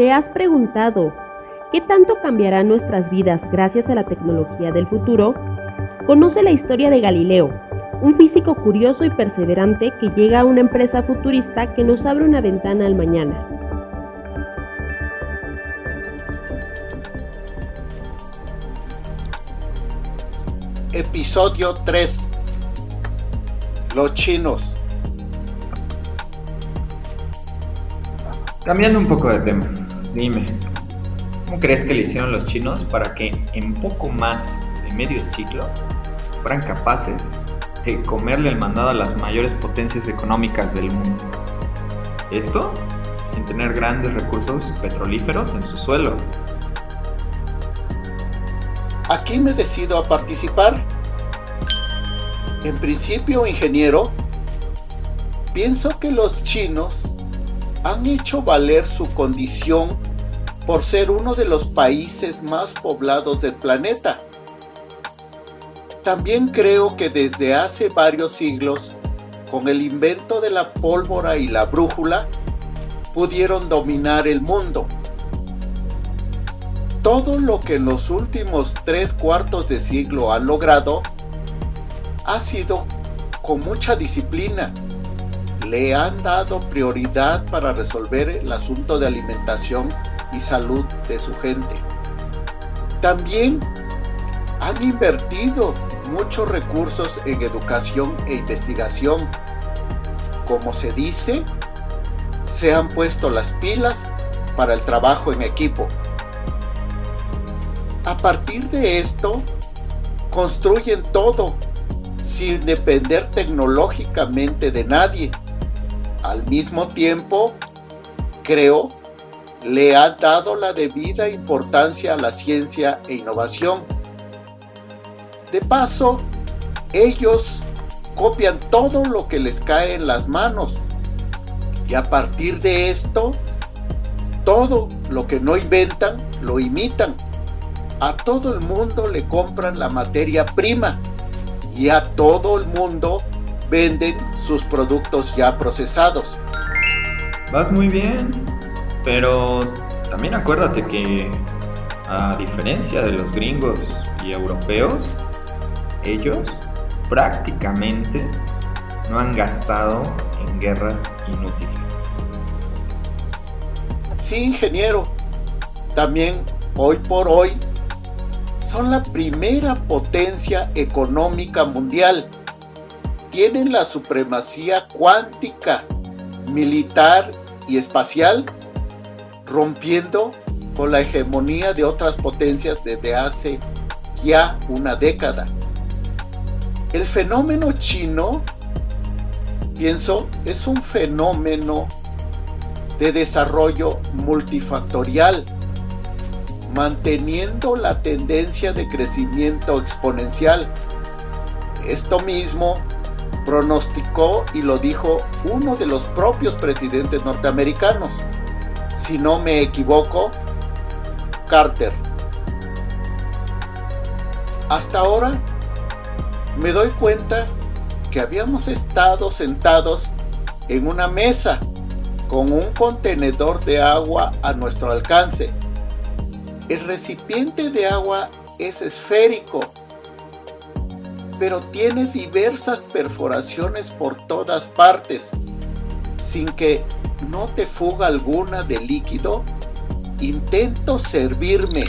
¿Te has preguntado qué tanto cambiarán nuestras vidas gracias a la tecnología del futuro? Conoce la historia de Galileo, un físico curioso y perseverante que llega a una empresa futurista que nos abre una ventana al mañana. Episodio 3 Los chinos Cambiando un poco de tema, dime, ¿cómo crees que le hicieron los chinos para que en poco más de medio siglo fueran capaces de comerle el mandado a las mayores potencias económicas del mundo? Esto sin tener grandes recursos petrolíferos en su suelo. Aquí me decido a participar. En principio, ingeniero, pienso que los chinos han hecho valer su condición por ser uno de los países más poblados del planeta. También creo que desde hace varios siglos, con el invento de la pólvora y la brújula, pudieron dominar el mundo. Todo lo que en los últimos tres cuartos de siglo han logrado ha sido con mucha disciplina, le han dado prioridad para resolver el asunto de alimentación y salud de su gente. También han invertido muchos recursos en educación e investigación. Como se dice, se han puesto las pilas para el trabajo en equipo. A partir de esto, construyen todo sin depender tecnológicamente de nadie al mismo tiempo, creo, le ha dado la debida importancia a la ciencia e innovación. De paso, ellos copian todo lo que les cae en las manos y a partir de esto, todo lo que no inventan lo imitan. A todo el mundo le compran la materia prima y a todo el mundo venden sus productos ya procesados. Vas muy bien, pero también acuérdate que a diferencia de los gringos y europeos, ellos prácticamente no han gastado en guerras inútiles. Sí, ingeniero. También hoy por hoy son la primera potencia económica mundial tienen la supremacía cuántica, militar y espacial, rompiendo con la hegemonía de otras potencias desde hace ya una década. El fenómeno chino, pienso, es un fenómeno de desarrollo multifactorial, manteniendo la tendencia de crecimiento exponencial. Esto mismo pronosticó y lo dijo uno de los propios presidentes norteamericanos. Si no me equivoco, Carter. Hasta ahora me doy cuenta que habíamos estado sentados en una mesa con un contenedor de agua a nuestro alcance. El recipiente de agua es esférico pero tiene diversas perforaciones por todas partes. Sin que no te fuga alguna de líquido, intento servirme,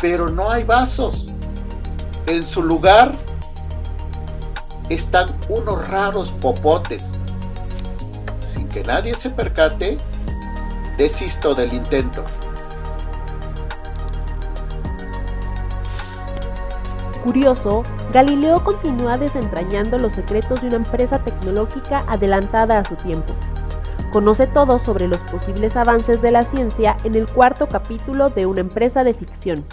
pero no hay vasos. En su lugar están unos raros popotes. Sin que nadie se percate, desisto del intento. Curioso, Galileo continúa desentrañando los secretos de una empresa tecnológica adelantada a su tiempo. Conoce todo sobre los posibles avances de la ciencia en el cuarto capítulo de Una empresa de ficción.